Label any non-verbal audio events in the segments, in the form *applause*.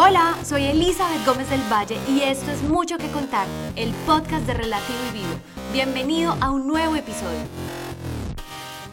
Hola, soy Elizabeth Gómez del Valle y esto es Mucho que Contar, el podcast de Relativo y Vivo. Bienvenido a un nuevo episodio.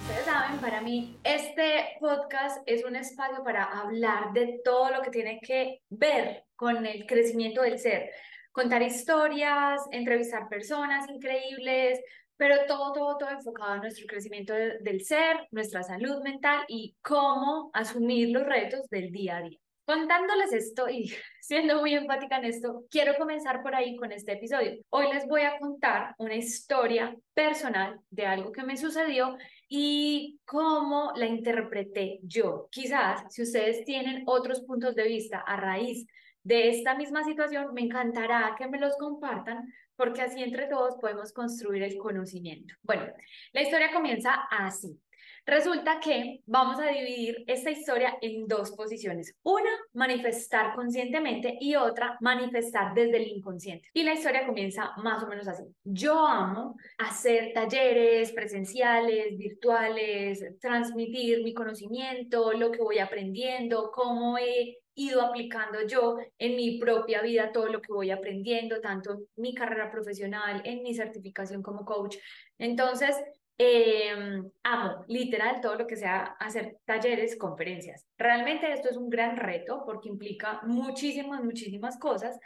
Ustedes saben, para mí este podcast es un espacio para hablar de todo lo que tiene que ver con el crecimiento del ser. Contar historias, entrevistar personas increíbles, pero todo, todo, todo enfocado en nuestro crecimiento del ser, nuestra salud mental y cómo asumir los retos del día a día. Contándoles esto y *laughs* siendo muy empática en esto, quiero comenzar por ahí con este episodio. Hoy les voy a contar una historia personal de algo que me sucedió y cómo la interpreté yo. Quizás si ustedes tienen otros puntos de vista a raíz de esta misma situación, me encantará que me los compartan porque así entre todos podemos construir el conocimiento. Bueno, la historia comienza así. Resulta que vamos a dividir esta historia en dos posiciones. Una, manifestar conscientemente y otra, manifestar desde el inconsciente. Y la historia comienza más o menos así. Yo amo hacer talleres presenciales, virtuales, transmitir mi conocimiento, lo que voy aprendiendo, cómo he ido aplicando yo en mi propia vida todo lo que voy aprendiendo, tanto en mi carrera profesional, en mi certificación como coach. Entonces, Em, amo literal todo lo que sea hacer talleres, conferencias. Realmente esto es un gran reto porque implica muchísimas, muchísimas cosas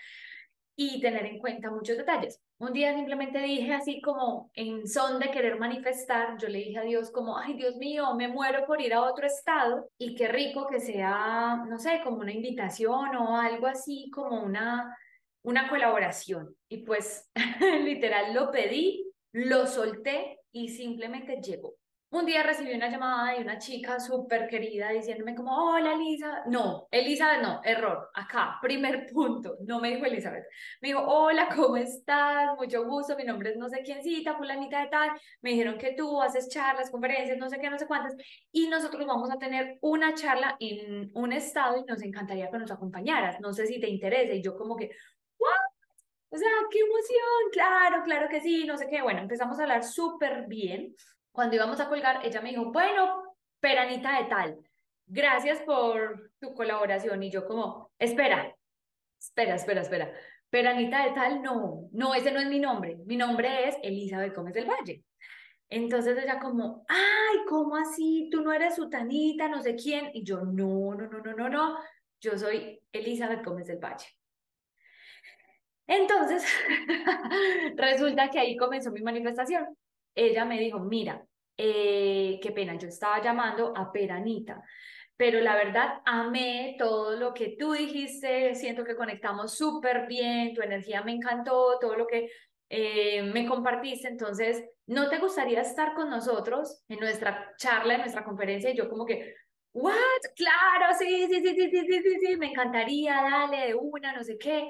y tener en cuenta muchos detalles. Un día simplemente dije así como en son de querer manifestar, yo le dije a Dios como, ay Dios mío, me muero por ir a otro estado y qué rico que sea, no sé, como una invitación o algo así, como una, una colaboración. Y pues *laughs* literal lo pedí, lo solté y simplemente llegó. Un día recibí una llamada de una chica súper querida diciéndome como, hola Elisa, no, Elizabeth no, error, acá, primer *laughs* punto, no me dijo Elizabeth, me dijo, hola, ¿cómo estás? Mucho gusto, mi nombre es no sé quiéncita, fulanita de tal, me dijeron que tú haces charlas, conferencias, no sé qué, no sé cuántas, y nosotros vamos a tener una charla en un estado y nos encantaría que nos acompañaras, no sé si te interesa, y yo como que. O sea, qué emoción, claro, claro que sí, no sé qué. Bueno, empezamos a hablar súper bien. Cuando íbamos a colgar, ella me dijo, bueno, peranita de tal, gracias por tu colaboración. Y yo como, espera, espera, espera, espera. Peranita de tal, no, no, ese no es mi nombre. Mi nombre es Elizabeth Gómez del Valle. Entonces ella como, ay, ¿cómo así? Tú no eres sutanita, no sé quién. Y yo, no, no, no, no, no, no. Yo soy Elizabeth Gómez del Valle. Entonces, *laughs* resulta que ahí comenzó mi manifestación. Ella me dijo, mira, eh, qué pena, yo estaba llamando a Peranita, pero la verdad amé todo lo que tú dijiste, siento que conectamos súper bien, tu energía me encantó, todo lo que eh, me compartiste, entonces, ¿no te gustaría estar con nosotros en nuestra charla, en nuestra conferencia? Y yo como que, ¿what? Claro, sí, sí, sí, sí, sí, sí, sí, sí, me encantaría, dale de una, no sé qué.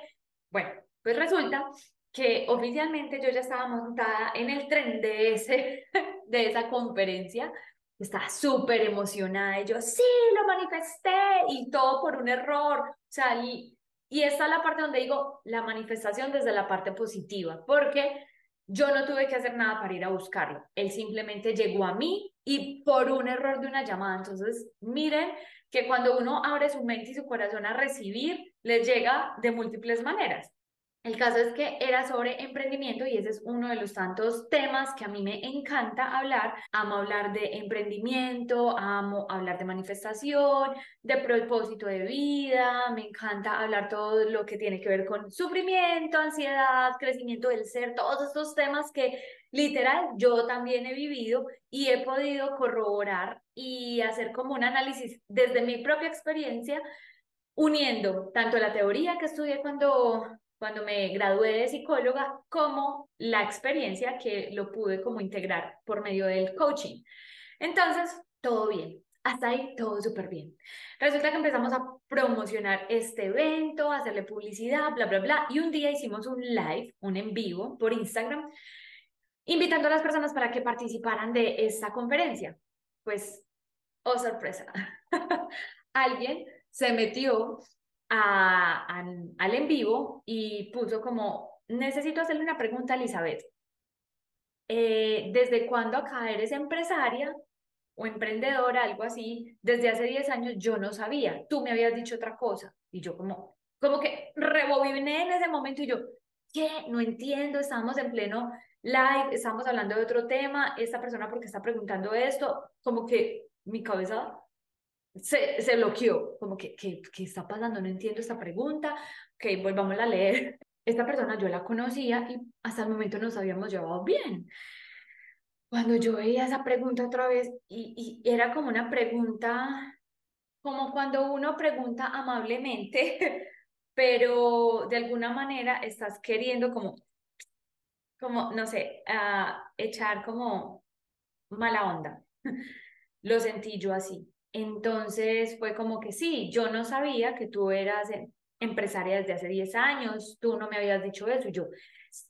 Bueno, pues resulta que oficialmente yo ya estaba montada en el tren de, ese, *laughs* de esa conferencia, estaba súper emocionada y yo, sí, lo manifesté y todo por un error. O sea, y, y esta es la parte donde digo la manifestación desde la parte positiva, porque yo no tuve que hacer nada para ir a buscarlo. Él simplemente llegó a mí y por un error de una llamada. Entonces, miren que cuando uno abre su mente y su corazón a recibir, les llega de múltiples maneras. El caso es que era sobre emprendimiento y ese es uno de los tantos temas que a mí me encanta hablar. Amo hablar de emprendimiento, amo hablar de manifestación, de propósito de vida, me encanta hablar todo lo que tiene que ver con sufrimiento, ansiedad, crecimiento del ser, todos estos temas que literal yo también he vivido y he podido corroborar y hacer como un análisis desde mi propia experiencia uniendo tanto la teoría que estudié cuando cuando me gradué de psicóloga, como la experiencia que lo pude como integrar por medio del coaching. Entonces, todo bien. Hasta ahí todo súper bien. Resulta que empezamos a promocionar este evento, a hacerle publicidad, bla, bla, bla. Y un día hicimos un live, un en vivo por Instagram, invitando a las personas para que participaran de esta conferencia. Pues, oh sorpresa, *laughs* alguien se metió al en vivo y puso como, necesito hacerle una pregunta a Elizabeth. Eh, ¿Desde cuándo acá eres empresaria o emprendedora, algo así? Desde hace 10 años yo no sabía, tú me habías dicho otra cosa. Y yo como, como que rebobiné en ese momento y yo, ¿qué? No entiendo, estábamos en pleno live, estamos hablando de otro tema, esta persona porque está preguntando esto, como que mi cabeza se, se bloqueó, como que, ¿qué, ¿qué está pasando? No entiendo esta pregunta, ok, volvamos a leer. *laughs* Esta persona yo la conocía y hasta el momento nos habíamos llevado bien. Cuando yo veía esa pregunta otra vez y, y era como una pregunta, como cuando uno pregunta amablemente, *laughs* pero de alguna manera estás queriendo como como, no sé, a echar como mala onda. *laughs* Lo sentí yo así. Entonces fue como que sí, yo no sabía que tú eras em, empresaria desde hace 10 años, tú no me habías dicho eso. Yo,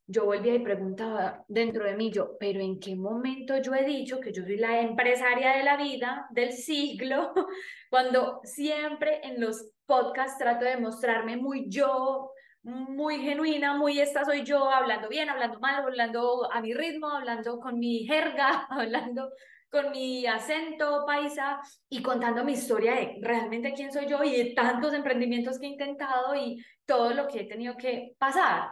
yo volvía y preguntaba dentro de mí, yo, pero ¿en qué momento yo he dicho que yo soy la empresaria de la vida, del siglo, *laughs* cuando siempre en los podcasts trato de mostrarme muy yo, muy genuina, muy esta soy yo, hablando bien, hablando mal, hablando a mi ritmo, hablando con mi jerga, *laughs* hablando con mi acento paisa y contando mi historia de realmente quién soy yo y de tantos emprendimientos que he intentado y todo lo que he tenido que pasar.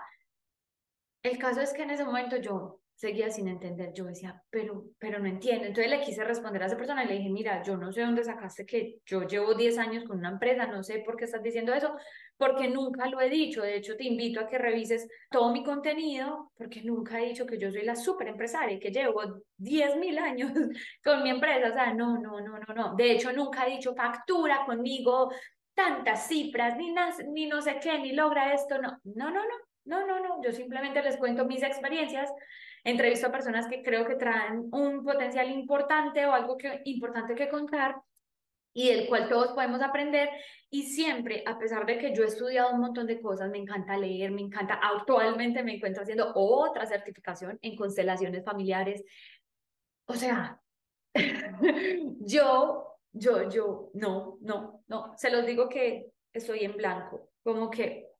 El caso es que en ese momento yo seguía sin entender. Yo decía, pero, pero no entiendo. Entonces le quise responder a esa persona y le dije, mira, yo no sé dónde sacaste que yo llevo 10 años con una empresa, no sé por qué estás diciendo eso, porque nunca lo he dicho. De hecho, te invito a que revises todo mi contenido, porque nunca he dicho que yo soy la super empresaria y que llevo 10 mil años *laughs* con mi empresa. O sea, no, no, no, no, no. De hecho, nunca he dicho factura conmigo tantas cifras, ni, ni no sé qué, ni logra esto. No, no, no, no. No, no, no, yo simplemente les cuento mis experiencias Entrevisto a personas que creo que traen un potencial importante o algo importante que contar y del cual todos podemos aprender. Y siempre, a pesar de que yo he estudiado un montón de cosas, me encanta leer, me encanta, actualmente me encuentro haciendo otra certificación en constelaciones familiares. O sea, *laughs* yo, yo, yo, no, no, no, se los digo que estoy en blanco, como que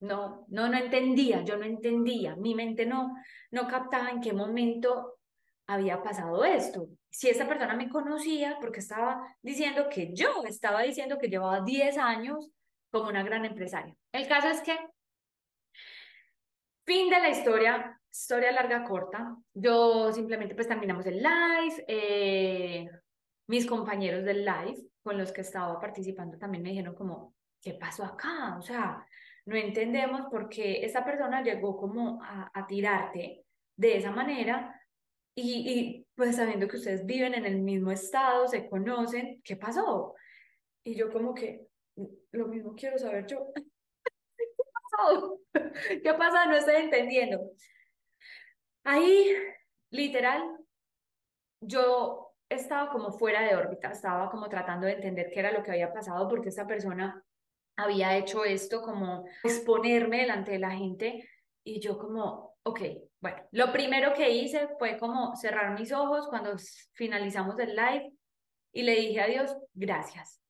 no, no, no entendía, yo no entendía, mi mente no, no captaba en qué momento había pasado esto. Si esa persona me conocía, porque estaba diciendo que yo estaba diciendo que llevaba 10 años como una gran empresaria. El caso es que, fin de la historia, historia larga, corta, yo simplemente pues terminamos el live, eh, mis compañeros del live con los que estaba participando también me dijeron como, ¿qué pasó acá? O sea, no entendemos por qué esa persona llegó como a, tirarte de esa manera y, y, pues sabiendo que ustedes viven en el mismo estado, se conocen, ¿qué pasó? Y yo como que, lo mismo quiero saber yo. *laughs* ¿Qué pasó? *laughs* ¿Qué pasa? No estoy entendiendo. Ahí, literal, yo estaba como fuera de órbita, estaba como tratando de entender qué era lo que había pasado porque esa persona había hecho esto, como exponerme delante de la gente y yo como, ok, bueno, lo primero que hice fue como cerrar mis ojos cuando finalizamos el live y le dije a Dios, gracias.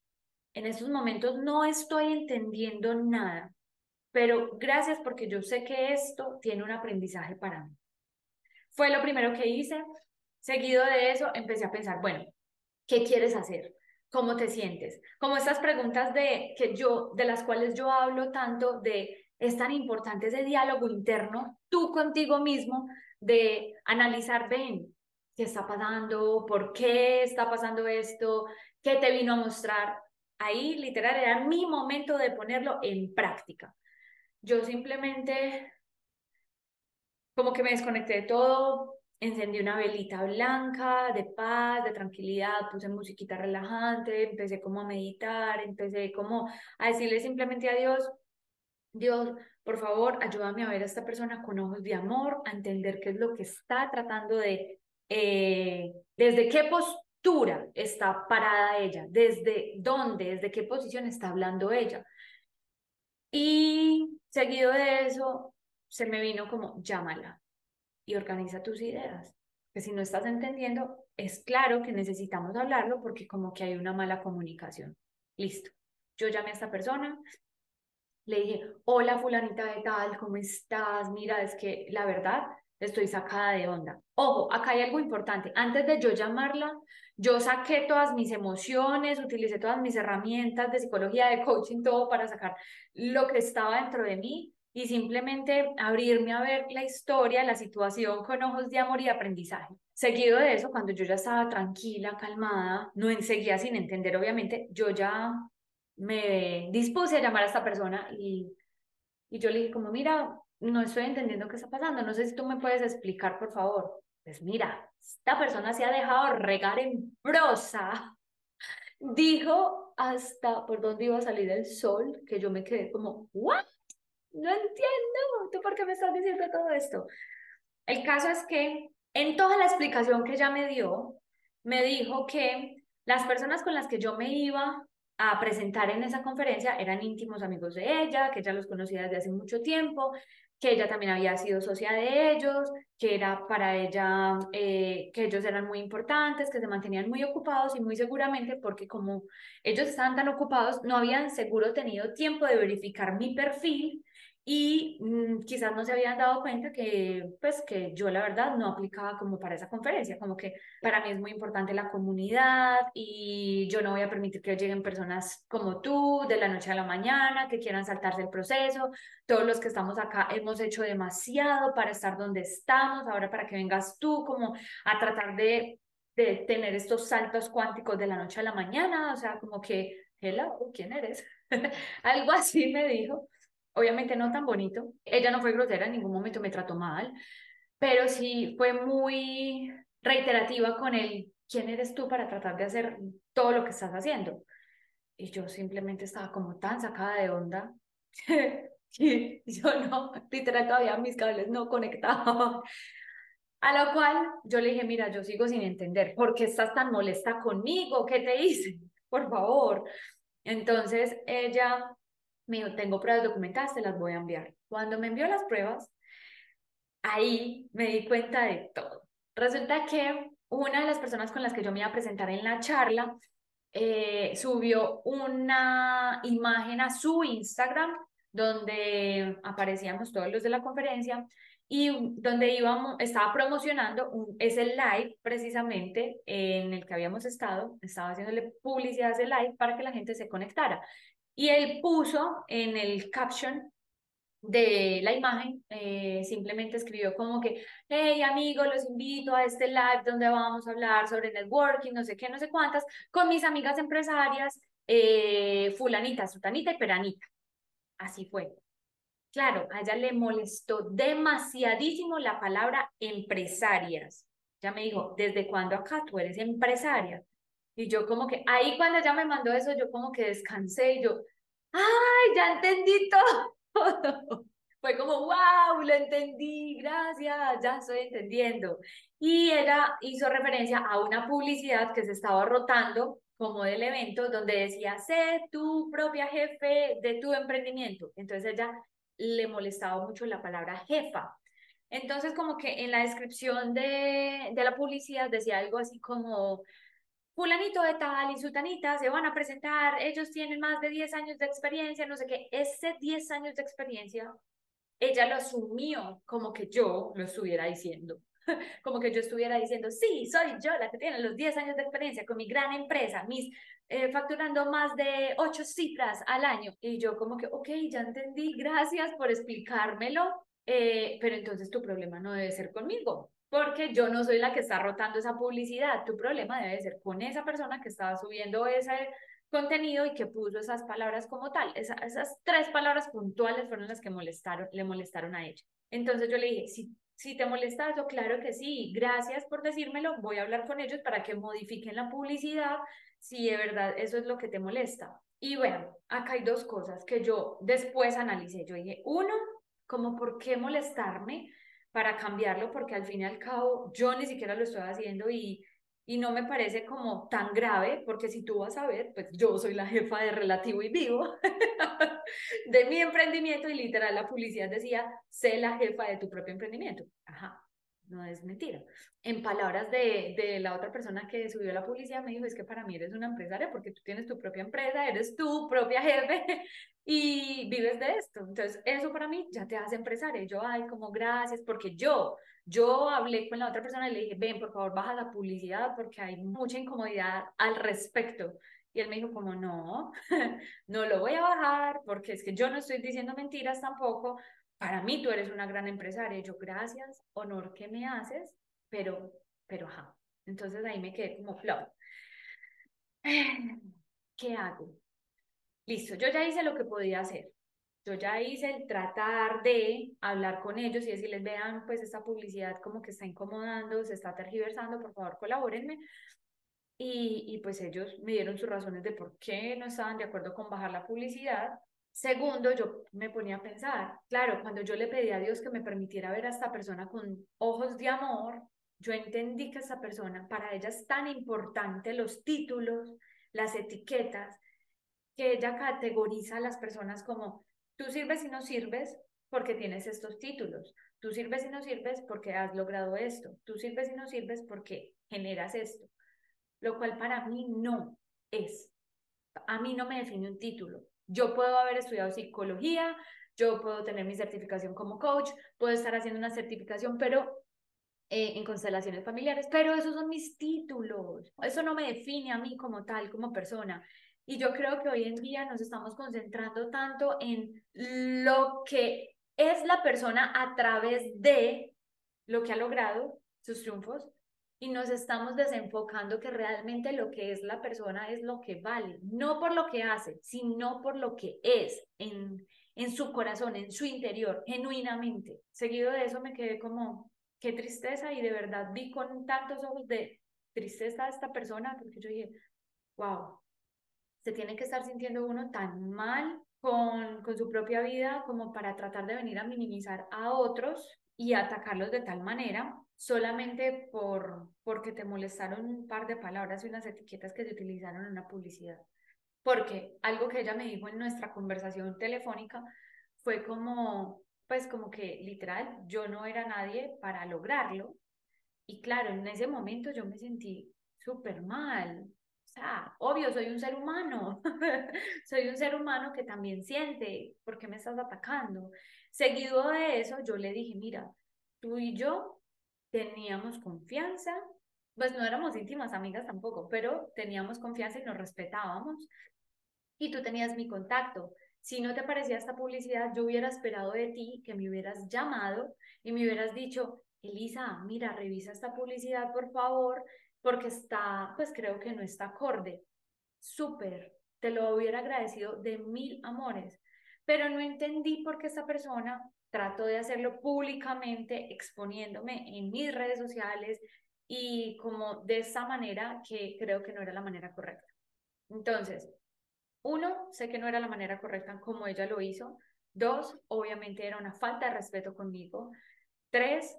En estos momentos no estoy entendiendo nada, pero gracias porque yo sé que esto tiene un aprendizaje para mí. Fue lo primero que hice. Seguido de eso, empecé a pensar, bueno, ¿qué quieres hacer? ¿Cómo te sientes? Como estas preguntas de que yo de las cuales yo hablo tanto de es tan importante ese diálogo interno tú contigo mismo de analizar, ven, qué está pasando, por qué está pasando esto, qué te vino a mostrar. Ahí literal era mi momento de ponerlo en práctica. Yo simplemente como que me desconecté de todo, encendí una velita blanca de paz, de tranquilidad, puse musiquita relajante, empecé como a meditar, empecé como a decirle simplemente a Dios, Dios, por favor, ayúdame a ver a esta persona con ojos de amor, a entender qué es lo que está tratando de, eh, desde qué postura está parada ella, desde dónde, desde qué posición está hablando ella. Y seguido de eso, se me vino como, llámala, y organiza tus ideas. Que si no estás entendiendo, es claro que necesitamos hablarlo porque como que hay una mala comunicación. Listo. Yo llamé a esta persona, le dije, hola fulanita de tal, ¿cómo estás? Mira, es que la verdad, estoy sacada de onda. Ojo, acá hay algo importante. Antes de yo llamarla, yo saqué todas mis emociones, utilicé todas mis herramientas de psicología, de coaching, todo para sacar lo que estaba dentro de mí y simplemente abrirme a ver la historia, la situación con ojos de amor y aprendizaje. Seguido de eso, cuando yo ya estaba tranquila, calmada, no seguía sin entender, obviamente, yo ya me dispuse a llamar a esta persona y, y yo le dije como, mira, no estoy entendiendo qué está pasando, no sé si tú me puedes explicar, por favor. Pues mira, esta persona se ha dejado regar en prosa. *laughs* Dijo hasta por dónde iba a salir el sol, que yo me quedé como, ¿what? No entiendo, ¿tú por qué me estás diciendo todo esto? El caso es que en toda la explicación que ella me dio, me dijo que las personas con las que yo me iba a presentar en esa conferencia eran íntimos amigos de ella, que ella los conocía desde hace mucho tiempo, que ella también había sido socia de ellos, que era para ella, eh, que ellos eran muy importantes, que se mantenían muy ocupados y muy seguramente porque como ellos estaban tan ocupados, no habían seguro tenido tiempo de verificar mi perfil y mm, quizás no se habían dado cuenta que, pues, que yo la verdad no aplicaba como para esa conferencia, como que para mí es muy importante la comunidad y yo no voy a permitir que lleguen personas como tú de la noche a la mañana, que quieran saltarse el proceso. Todos los que estamos acá hemos hecho demasiado para estar donde estamos, ahora para que vengas tú como a tratar de, de tener estos saltos cuánticos de la noche a la mañana, o sea, como que, hello, ¿quién eres? *laughs* Algo así me dijo obviamente no tan bonito. Ella no fue grosera, en ningún momento me trató mal, pero sí fue muy reiterativa con el, ¿quién eres tú para tratar de hacer todo lo que estás haciendo? Y yo simplemente estaba como tan sacada de onda. *laughs* y yo no, literal todavía mis cables no conectados. A lo cual yo le dije, mira, yo sigo sin entender, ¿por qué estás tan molesta conmigo? ¿Qué te hice? Por favor. Entonces ella me dijo, tengo pruebas documentadas, te las voy a enviar. Cuando me envió las pruebas, ahí me di cuenta de todo. Resulta que una de las personas con las que yo me iba a presentar en la charla eh, subió una imagen a su Instagram donde aparecíamos todos los de la conferencia y donde íbamos, estaba promocionando un, ese live precisamente en el que habíamos estado, estaba haciéndole publicidad a ese live para que la gente se conectara. Y él puso en el caption de la imagen, eh, simplemente escribió como que, hey amigos, los invito a este live donde vamos a hablar sobre networking, no sé qué, no sé cuántas, con mis amigas empresarias, eh, fulanita, sutanita y peranita. Así fue. Claro, a ella le molestó demasiadísimo la palabra empresarias. Ya me dijo, ¿desde cuándo acá tú eres empresaria? Y yo como que, ahí cuando ella me mandó eso, yo como que descansé y yo, ¡ay, ya entendí todo! *laughs* Fue como, wow, lo entendí, gracias, ya estoy entendiendo. Y ella hizo referencia a una publicidad que se estaba rotando como del evento donde decía, sé tu propia jefe de tu emprendimiento. Entonces ella le molestaba mucho la palabra jefa. Entonces como que en la descripción de, de la publicidad decía algo así como, fulanito de tal y sutanita se van a presentar, ellos tienen más de 10 años de experiencia, no sé qué, ese 10 años de experiencia, ella lo asumió como que yo lo estuviera diciendo, *laughs* como que yo estuviera diciendo, sí, soy yo la que tiene los 10 años de experiencia con mi gran empresa, mis eh, facturando más de 8 cifras al año. Y yo como que, ok, ya entendí, gracias por explicármelo, eh, pero entonces tu problema no debe ser conmigo, porque yo no soy la que está rotando esa publicidad. Tu problema debe ser con esa persona que estaba subiendo ese contenido y que puso esas palabras como tal. esas tres palabras puntuales fueron las que molestaron, le molestaron a ella. Entonces yo le dije, si, te molesta eso, claro que sí, gracias por decírmelo, voy a hablar con ellos para que modifiquen la publicidad si de verdad eso es lo que te molesta. Y bueno, acá hay dos cosas que yo después analicé. Yo dije, uno, como por qué molestarme para cambiarlo, porque al fin y al cabo yo ni siquiera lo estoy haciendo y, y no me parece como tan grave, porque si tú vas a ver, pues yo soy la jefa de Relativo y Vivo *laughs* de mi emprendimiento y literal la publicidad decía, sé la jefa de tu propio emprendimiento. Ajá, no es mentira. En palabras de, de, la otra persona que subió la publicidad, me dijo, es que para mí eres una empresaria porque tú tienes tu propia empresa, eres tu propia jefe. Y vives de esto. Entonces, eso para mí ya te hace empresaria. Yo, ay, como gracias, porque yo, yo hablé con la otra persona y le dije, ven, por favor, baja la publicidad porque hay mucha incomodidad al respecto. Y él me dijo como, no, *laughs* no lo voy a bajar porque es que yo no estoy diciendo mentiras tampoco. Para mí tú eres una gran empresaria. Yo, gracias, honor que me haces, pero, pero, ajá. Entonces ahí me quedé como flop. *sighs* ¿Qué hago? Listo, yo ya hice lo que podía hacer. Yo ya hice el tratar de hablar con ellos y decirles, vean, pues esta publicidad como que está incomodando, se está tergiversando, por favor colabórenme. Y, y pues ellos me dieron sus razones de por qué no estaban de acuerdo con bajar la publicidad. Segundo, yo me ponía a pensar, claro, cuando yo le pedí a Dios que me permitiera ver a esta persona con ojos de amor, yo entendí que esta persona, para ella es tan importante los títulos, las etiquetas, que ella categoriza a las personas como tú sirves y no sirves porque tienes estos títulos, tú sirves y no sirves porque has logrado esto, tú sirves y no sirves porque generas esto, lo cual para mí no es. A mí no me define un título. Yo puedo haber estudiado psicología, yo puedo tener mi certificación como coach, puedo estar haciendo una certificación, pero eh, en constelaciones familiares, pero esos son mis títulos. Eso no me define a mí como tal, como persona. Y yo creo que hoy en día nos estamos concentrando tanto en lo que es la persona a través de lo que ha logrado, sus triunfos, y nos estamos desenfocando que realmente lo que es la persona es lo que vale, no por lo que hace, sino por lo que es en, en su corazón, en su interior, genuinamente. Seguido de eso me quedé como, qué tristeza y de verdad vi con tantos ojos de tristeza a esta persona porque yo dije, wow, se tiene que estar sintiendo uno tan mal con, con su propia vida como para tratar de venir a minimizar a otros y atacarlos de tal manera solamente por porque te molestaron un par de palabras y unas etiquetas que se utilizaron en una publicidad. Porque algo que ella me dijo en nuestra conversación telefónica fue como, pues como que literal, yo no era nadie para lograrlo. Y claro, en ese momento yo me sentí súper mal. Sea, obvio, soy un ser humano. *laughs* soy un ser humano que también siente, ¿por qué me estás atacando? Seguido de eso, yo le dije, mira, tú y yo teníamos confianza, pues no éramos íntimas amigas tampoco, pero teníamos confianza y nos respetábamos. Y tú tenías mi contacto si no te parecía esta publicidad, yo hubiera esperado de ti que me hubieras llamado y me hubieras dicho, Elisa, mira, revisa esta publicidad, por favor, porque está, pues creo que no está acorde. Súper, te lo hubiera agradecido de mil amores, pero no entendí por qué esta persona trató de hacerlo públicamente, exponiéndome en mis redes sociales y como de esa manera que creo que no era la manera correcta. Entonces, uno, sé que no era la manera correcta como ella lo hizo. Dos, obviamente era una falta de respeto conmigo. Tres,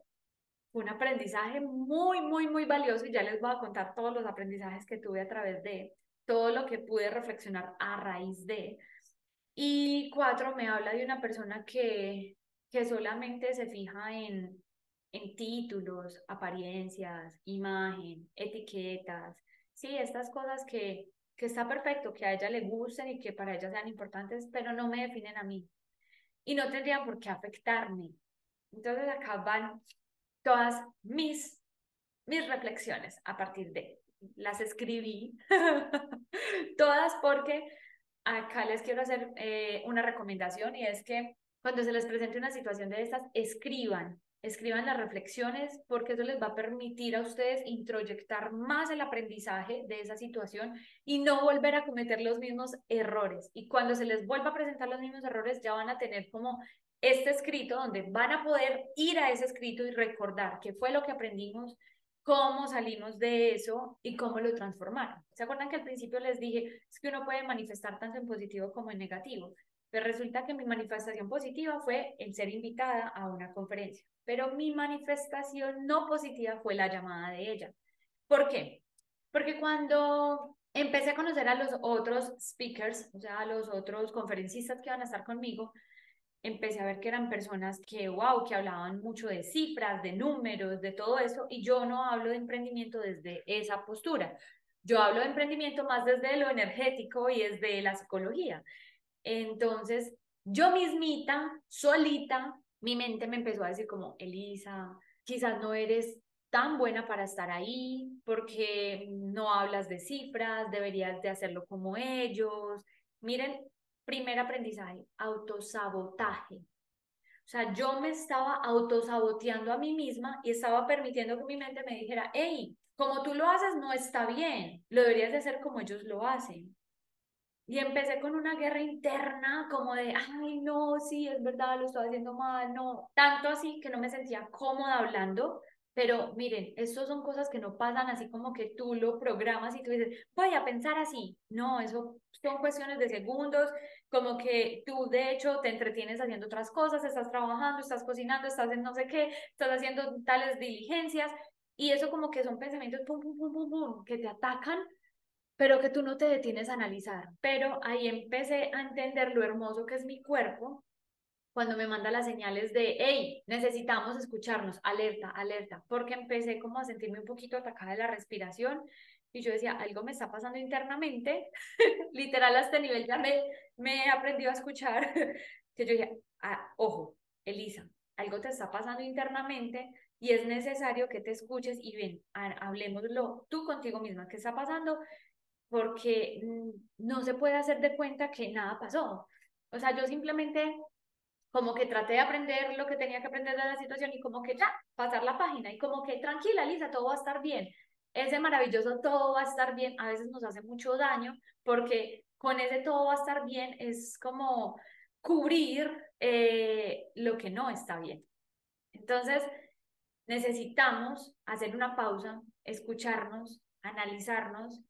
un aprendizaje muy, muy, muy valioso y ya les voy a contar todos los aprendizajes que tuve a través de todo lo que pude reflexionar a raíz de. Y cuatro, me habla de una persona que, que solamente se fija en, en títulos, apariencias, imagen, etiquetas, sí, estas cosas que que está perfecto, que a ella le gusten y que para ella sean importantes, pero no me definen a mí. Y no tendrían por qué afectarme. Entonces acá todas mis, mis reflexiones a partir de, las escribí, *laughs* todas porque acá les quiero hacer eh, una recomendación y es que cuando se les presente una situación de estas, escriban escriban las reflexiones porque eso les va a permitir a ustedes introyectar más el aprendizaje de esa situación y no volver a cometer los mismos errores. Y cuando se les vuelva a presentar los mismos errores, ya van a tener como este escrito donde van a poder ir a ese escrito y recordar qué fue lo que aprendimos, cómo salimos de eso y cómo lo transformaron. ¿Se acuerdan que al principio les dije es que uno puede manifestar tanto en positivo como en negativo? Pero resulta que mi manifestación positiva fue el ser invitada a una conferencia pero mi manifestación no positiva fue la llamada de ella. ¿Por qué? Porque cuando empecé a conocer a los otros speakers, o sea, a los otros conferencistas que van a estar conmigo, empecé a ver que eran personas que, wow, que hablaban mucho de cifras, de números, de todo eso, y yo no hablo de emprendimiento desde esa postura. Yo hablo de emprendimiento más desde lo energético y desde la psicología. Entonces, yo mismita, solita, mi mente me empezó a decir como, Elisa, quizás no eres tan buena para estar ahí, porque no hablas de cifras, deberías de hacerlo como ellos. Miren, primer aprendizaje, autosabotaje. O sea, yo me estaba autosaboteando a mí misma y estaba permitiendo que mi mente me dijera, hey, como tú lo haces no está bien, lo deberías de hacer como ellos lo hacen. Y empecé con una guerra interna como de, ay, no, sí, es verdad, lo estoy haciendo mal, no. Tanto así que no me sentía cómoda hablando, pero miren, estas son cosas que no pasan así como que tú lo programas y tú dices, voy a pensar así. No, eso son cuestiones de segundos, como que tú de hecho te entretienes haciendo otras cosas, estás trabajando, estás cocinando, estás en no sé qué, estás haciendo tales diligencias y eso como que son pensamientos pum, pum, pum, pum, pum, que te atacan, pero que tú no te detienes a analizar. Pero ahí empecé a entender lo hermoso que es mi cuerpo cuando me manda las señales de, hey, necesitamos escucharnos, alerta, alerta, porque empecé como a sentirme un poquito atacada de la respiración y yo decía, algo me está pasando internamente, *laughs* literal a este nivel ya me, me he aprendido a escuchar, *laughs* que yo dije, ah, ojo, Elisa, algo te está pasando internamente y es necesario que te escuches y ven, hablemoslo tú contigo misma, ¿qué está pasando? Porque mm, no se puede hacer de cuenta que nada pasó. O sea, yo simplemente como que traté de aprender lo que tenía que aprender de la situación y como que ya, pasar la página y como que tranquila, Lisa, todo va a estar bien. Ese maravilloso todo va a estar bien a veces nos hace mucho daño porque con ese todo va a estar bien es como cubrir eh, lo que no está bien. Entonces, necesitamos hacer una pausa, escucharnos, analizarnos,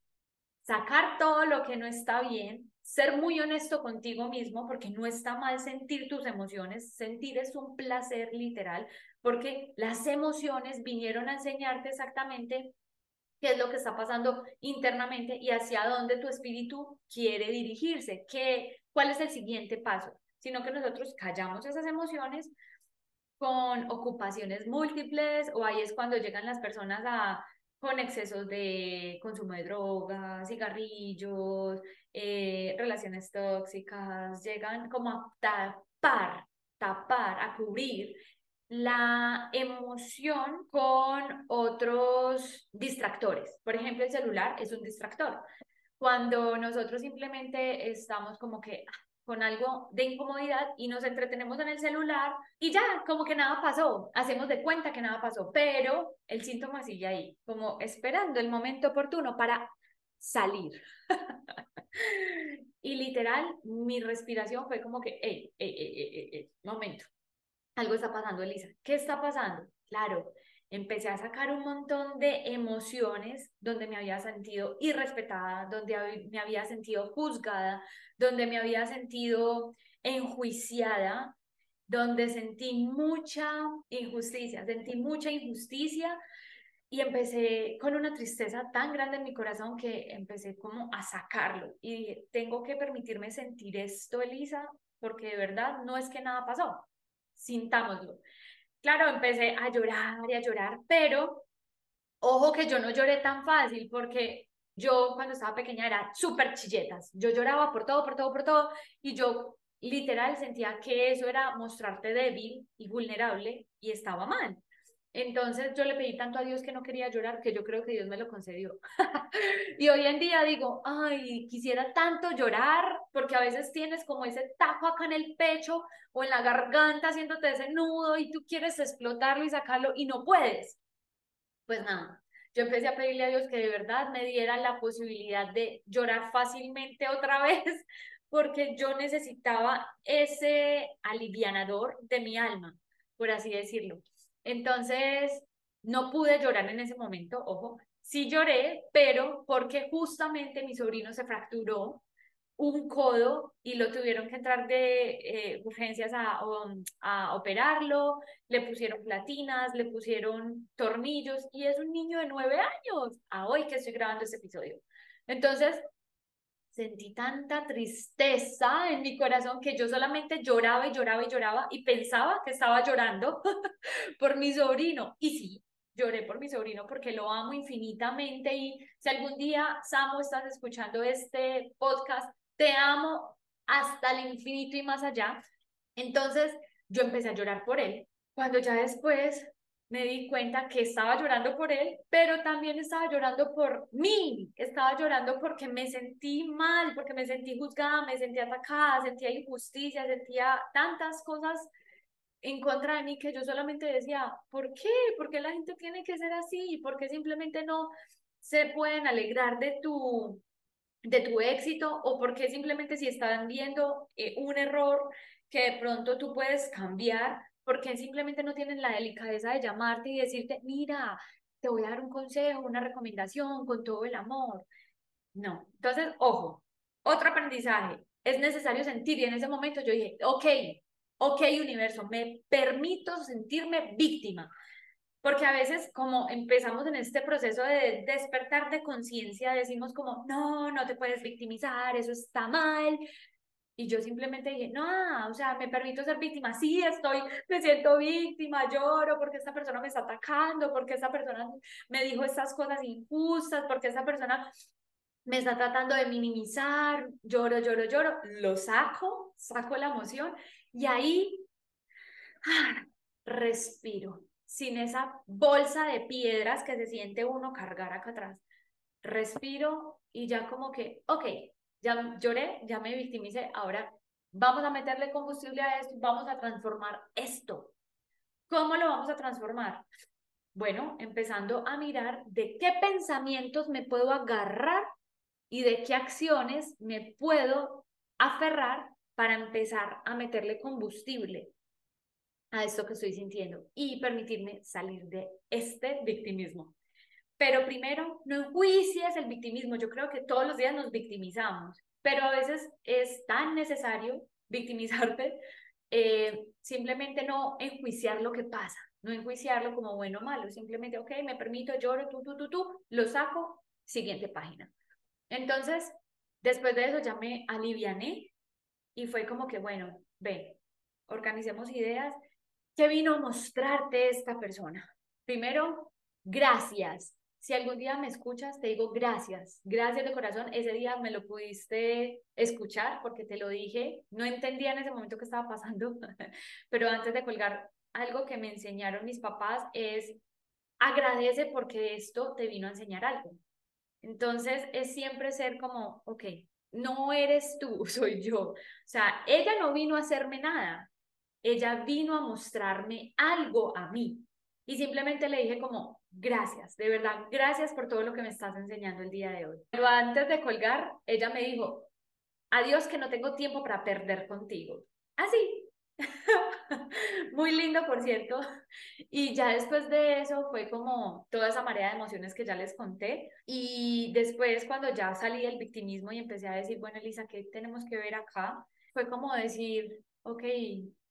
sacar todo lo que no está bien ser muy honesto contigo mismo, porque no está mal sentir tus emociones, sentir es un placer literal, porque las emociones vinieron a enseñarte exactamente qué es lo que está pasando internamente y hacia dónde tu espíritu quiere dirigirse, qué, cuál es el siguiente paso, sino que nosotros callamos esas emociones con ocupaciones múltiples o ahí es cuando llegan las personas a con excesos de consumo de drogas, cigarrillos, eh, relaciones tóxicas, llegan como a tapar, tapar, a cubrir la emoción con otros distractores. Por ejemplo, el celular es un distractor. Cuando nosotros simplemente estamos como que ah, con algo de incomodidad y nos entretenemos en el celular y ya, como que nada pasó, hacemos de cuenta que nada pasó, pero el síntoma sigue ahí, como esperando el momento oportuno para salir. *laughs* y literal, mi respiración fue como que, hey, hey, hey, momento, algo está pasando, Elisa, ¿qué está pasando? Claro, empecé a sacar un montón de emociones donde me había sentido irrespetada, donde me había sentido juzgada, donde me había sentido enjuiciada, donde sentí mucha injusticia, sentí mucha injusticia y empecé con una tristeza tan grande en mi corazón que empecé como a sacarlo y dije, tengo que permitirme sentir esto, Elisa, porque de verdad no es que nada pasó, sintámoslo. Claro, empecé a llorar y a llorar, pero ojo que yo no lloré tan fácil porque yo cuando estaba pequeña era súper chilletas. Yo lloraba por todo, por todo, por todo y yo literal sentía que eso era mostrarte débil y vulnerable y estaba mal. Entonces yo le pedí tanto a Dios que no quería llorar que yo creo que Dios me lo concedió. *laughs* y hoy en día digo, ay, quisiera tanto llorar porque a veces tienes como ese tajo acá en el pecho o en la garganta haciéndote ese nudo y tú quieres explotarlo y sacarlo y no puedes. Pues nada, yo empecé a pedirle a Dios que de verdad me diera la posibilidad de llorar fácilmente otra *laughs* vez porque yo necesitaba ese alivianador de mi alma, por así decirlo. Entonces, no pude llorar en ese momento, ojo, sí lloré, pero porque justamente mi sobrino se fracturó un codo y lo tuvieron que entrar de eh, urgencias a, a operarlo, le pusieron platinas, le pusieron tornillos y es un niño de nueve años, a hoy que estoy grabando este episodio. Entonces, sentí tanta tristeza en mi corazón que yo solamente lloraba y lloraba y lloraba y pensaba que estaba llorando *laughs* por mi sobrino. Y sí, lloré por mi sobrino porque lo amo infinitamente y si algún día, Samu, estás escuchando este podcast, te amo hasta el infinito y más allá. Entonces yo empecé a llorar por él. Cuando ya después me di cuenta que estaba llorando por él, pero también estaba llorando por mí, estaba llorando porque me sentí mal, porque me sentí juzgada, me sentí atacada, sentía injusticia, sentía tantas cosas en contra de mí que yo solamente decía, ¿por qué? ¿Por qué la gente tiene que ser así? ¿Por qué simplemente no se pueden alegrar de tu de tu éxito o por qué simplemente si están viendo eh, un error que de pronto tú puedes cambiar, porque simplemente no tienen la delicadeza de llamarte y decirte, mira, te voy a dar un consejo, una recomendación con todo el amor. No. Entonces, ojo, otro aprendizaje. Es necesario sentir y en ese momento yo dije, ok, ok universo, me permito sentirme víctima. Porque a veces como empezamos en este proceso de despertar de conciencia, decimos como, no, no te puedes victimizar, eso está mal, y yo simplemente dije, no, o sea, me permito ser víctima. Sí, estoy, me siento víctima, lloro porque esta persona me está atacando, porque esta persona me dijo estas cosas injustas, porque esta persona me está tratando de minimizar, lloro, lloro, lloro, lo saco, saco la emoción y ahí ah, respiro, sin esa bolsa de piedras que se siente uno cargar acá atrás. Respiro y ya como que, ok, ya lloré, ya me victimicé, ahora vamos a meterle combustible a esto, vamos a transformar esto. ¿Cómo lo vamos a transformar? Bueno, empezando a mirar de qué pensamientos me puedo agarrar y de qué acciones me puedo aferrar para empezar a meterle combustible a esto que estoy sintiendo y permitirme salir de este victimismo. Pero primero, no enjuicies el victimismo. Yo creo que todos los días nos victimizamos, pero a veces es tan necesario victimizarte, eh, simplemente no enjuiciar lo que pasa, no enjuiciarlo como bueno o malo, simplemente, ok, me permito, lloro, tú, tú, tú, tú, lo saco, siguiente página. Entonces, después de eso ya me aliviané y fue como que, bueno, ve, organicemos ideas. ¿Qué vino a mostrarte esta persona? Primero, gracias si algún día me escuchas, te digo gracias, gracias de corazón. Ese día me lo pudiste escuchar porque te lo dije. No entendía en ese momento qué estaba pasando, *laughs* pero antes de colgar, algo que me enseñaron mis papás es agradece porque esto te vino a enseñar algo. Entonces es siempre ser como, ok, no eres tú, *laughs* soy yo. O sea, ella no vino a hacerme nada, ella vino a mostrarme algo a mí. Y simplemente le dije como, gracias, de verdad, gracias por todo lo que me estás enseñando el día de hoy. Pero antes de colgar, ella me dijo, adiós que no tengo tiempo para perder contigo. Así. *laughs* Muy lindo, por cierto. Y ya después de eso fue como toda esa marea de emociones que ya les conté. Y después cuando ya salí del victimismo y empecé a decir, bueno, Elisa, ¿qué tenemos que ver acá? Fue como decir, ok,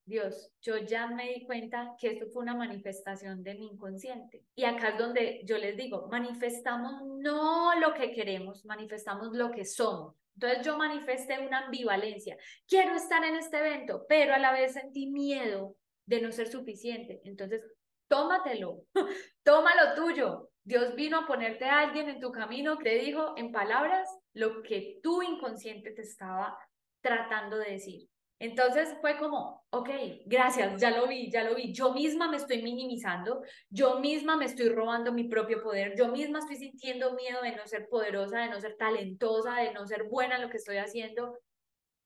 Dios, yo ya me di cuenta que esto fue una manifestación de mi inconsciente. Y acá es donde yo les digo, manifestamos no lo que queremos, manifestamos lo que somos. Entonces yo manifesté una ambivalencia. Quiero estar en este evento, pero a la vez sentí miedo de no ser suficiente. Entonces, tómatelo, *laughs* tómalo tuyo. Dios vino a ponerte a alguien en tu camino que te dijo en palabras lo que tu inconsciente te estaba tratando de decir. Entonces fue como, ok, gracias, ya lo vi, ya lo vi. Yo misma me estoy minimizando, yo misma me estoy robando mi propio poder, yo misma estoy sintiendo miedo de no ser poderosa, de no ser talentosa, de no ser buena en lo que estoy haciendo.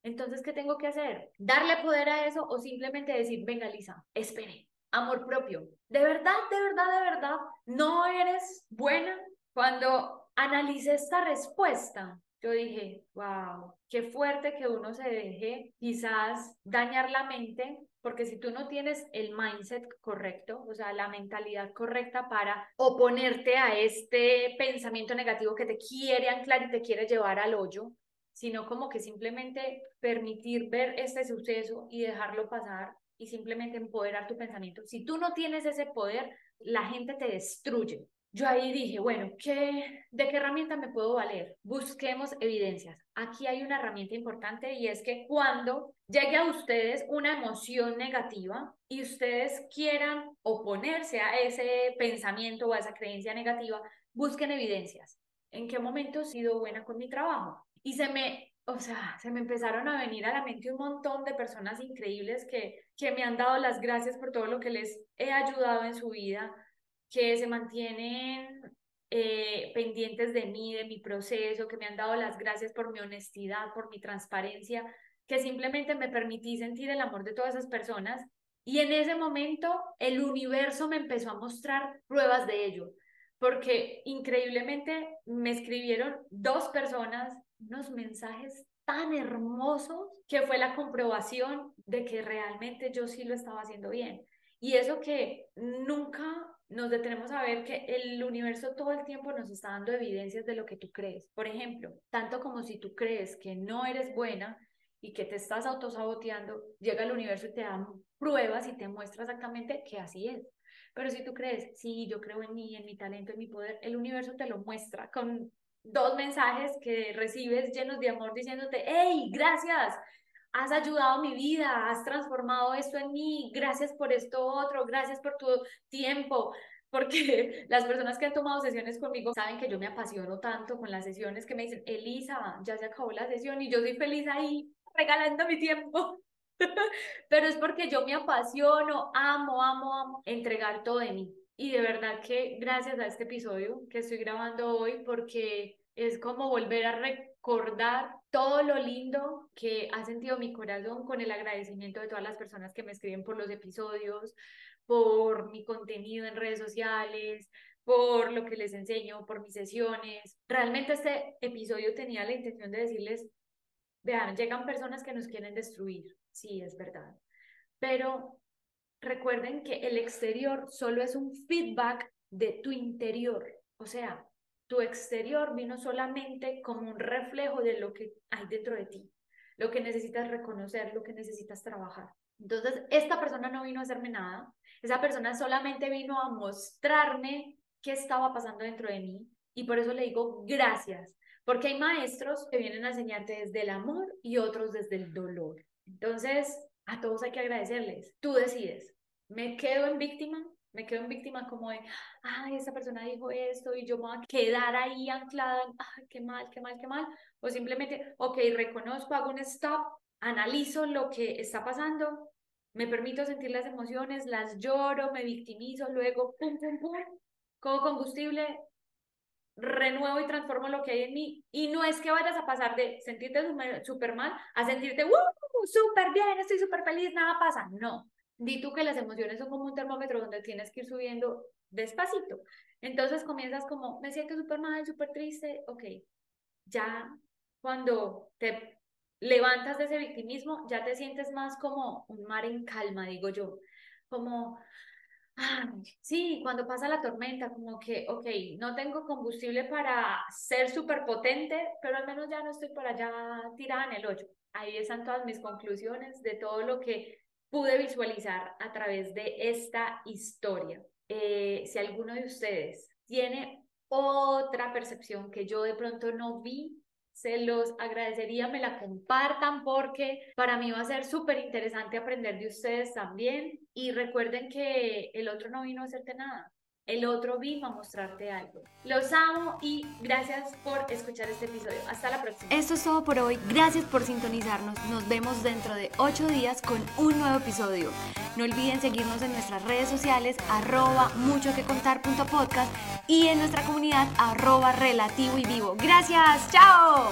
Entonces, ¿qué tengo que hacer? ¿Darle poder a eso o simplemente decir, venga, Lisa, espere, amor propio? De verdad, de verdad, de verdad, no eres buena cuando analice esta respuesta yo dije, wow, qué fuerte que uno se deje quizás dañar la mente, porque si tú no tienes el mindset correcto, o sea, la mentalidad correcta para oponerte a este pensamiento negativo que te quiere anclar y te quiere llevar al hoyo, sino como que simplemente permitir ver este suceso y dejarlo pasar y simplemente empoderar tu pensamiento. Si tú no tienes ese poder, la gente te destruye yo ahí dije, bueno, ¿qué, ¿de qué herramienta me puedo valer? Busquemos evidencias. Aquí hay una herramienta importante y es que cuando llegue a ustedes una emoción negativa y ustedes quieran oponerse a ese pensamiento o a esa creencia negativa, busquen evidencias. ¿En qué momento he sido buena con mi trabajo? Y se me o sea, se me empezaron a venir a la mente un montón de personas increíbles que, que me han dado las gracias por todo lo que les he ayudado en su vida, que se mantienen eh, pendientes de mí, de mi proceso, que me han dado las gracias por mi honestidad, por mi transparencia, que simplemente me permití sentir el amor de todas esas personas. Y en ese momento el universo me empezó a mostrar pruebas de ello, porque increíblemente me escribieron dos personas unos mensajes tan hermosos que fue la comprobación de que realmente yo sí lo estaba haciendo bien. Y eso que nunca nos detenemos a ver que el universo todo el tiempo nos está dando evidencias de lo que tú crees. Por ejemplo, tanto como si tú crees que no eres buena y que te estás autosaboteando, llega el universo y te da pruebas y te muestra exactamente que así es. Pero si tú crees, sí, yo creo en mí, en mi talento, en mi poder, el universo te lo muestra con dos mensajes que recibes llenos de amor diciéndote, hey, gracias, has ayudado mi vida, has transformado esto en mí, gracias por esto otro, gracias por tu tiempo, *laughs* porque las personas que han tomado sesiones conmigo saben que yo me apasiono tanto con las sesiones que me dicen, Elisa, ya se acabó la sesión y yo soy feliz ahí regalando mi tiempo. *laughs* Pero es porque yo me apasiono, amo, amo, amo entregar todo de mí. Y de verdad que gracias a este episodio que estoy grabando hoy, porque es como volver a recordar todo lo lindo que ha sentido mi corazón con el agradecimiento de todas las personas que me escriben por los episodios, por mi contenido en redes sociales, por lo que les enseño, por mis sesiones. Realmente este episodio tenía la intención de decirles, vean, llegan personas que nos quieren destruir, sí, es verdad, pero recuerden que el exterior solo es un feedback de tu interior. O sea, tu exterior vino solamente como un reflejo de lo que hay dentro de ti, lo que necesitas reconocer, lo que necesitas trabajar. Entonces, esta persona no vino a hacerme nada, esa persona solamente vino a mostrarme qué estaba pasando dentro de mí y por eso le digo gracias, porque hay maestros que vienen a enseñarte desde el amor y otros desde el dolor. Entonces, a todos hay que agradecerles. Tú decides, ¿me quedo en víctima me quedo en víctima como de, ay, esa persona dijo esto y yo me voy a quedar ahí anclada en, ay, qué mal, qué mal, qué mal. O simplemente, ok, reconozco, hago un stop, analizo lo que está pasando, me permito sentir las emociones, las lloro, me victimizo, luego, pum, pum, pum, como combustible, renuevo y transformo lo que hay en mí. Y no es que vayas a pasar de sentirte súper mal a sentirte, ¡uh! Súper bien, estoy súper feliz, nada pasa. No, Di tú que las emociones son como un termómetro donde tienes que ir subiendo despacito. Entonces comienzas como, me siento súper mal, súper triste, ok. Ya cuando te levantas de ese victimismo, ya te sientes más como un mar en calma, digo yo. Como, sí, cuando pasa la tormenta, como que, ok, no tengo combustible para ser súper potente, pero al menos ya no estoy por allá tirada en el hoyo. Ahí están todas mis conclusiones de todo lo que pude visualizar a través de esta historia. Eh, si alguno de ustedes tiene otra percepción que yo de pronto no vi, se los agradecería, me la compartan porque para mí va a ser súper interesante aprender de ustedes también. Y recuerden que el otro no vino a hacerte nada el otro vino a mostrarte algo. Los amo y gracias por escuchar este episodio. Hasta la próxima. Esto es todo por hoy. Gracias por sintonizarnos. Nos vemos dentro de 8 días con un nuevo episodio. No olviden seguirnos en nuestras redes sociales arroba mucho que contar y en nuestra comunidad arroba relativo y vivo. Gracias. Chao.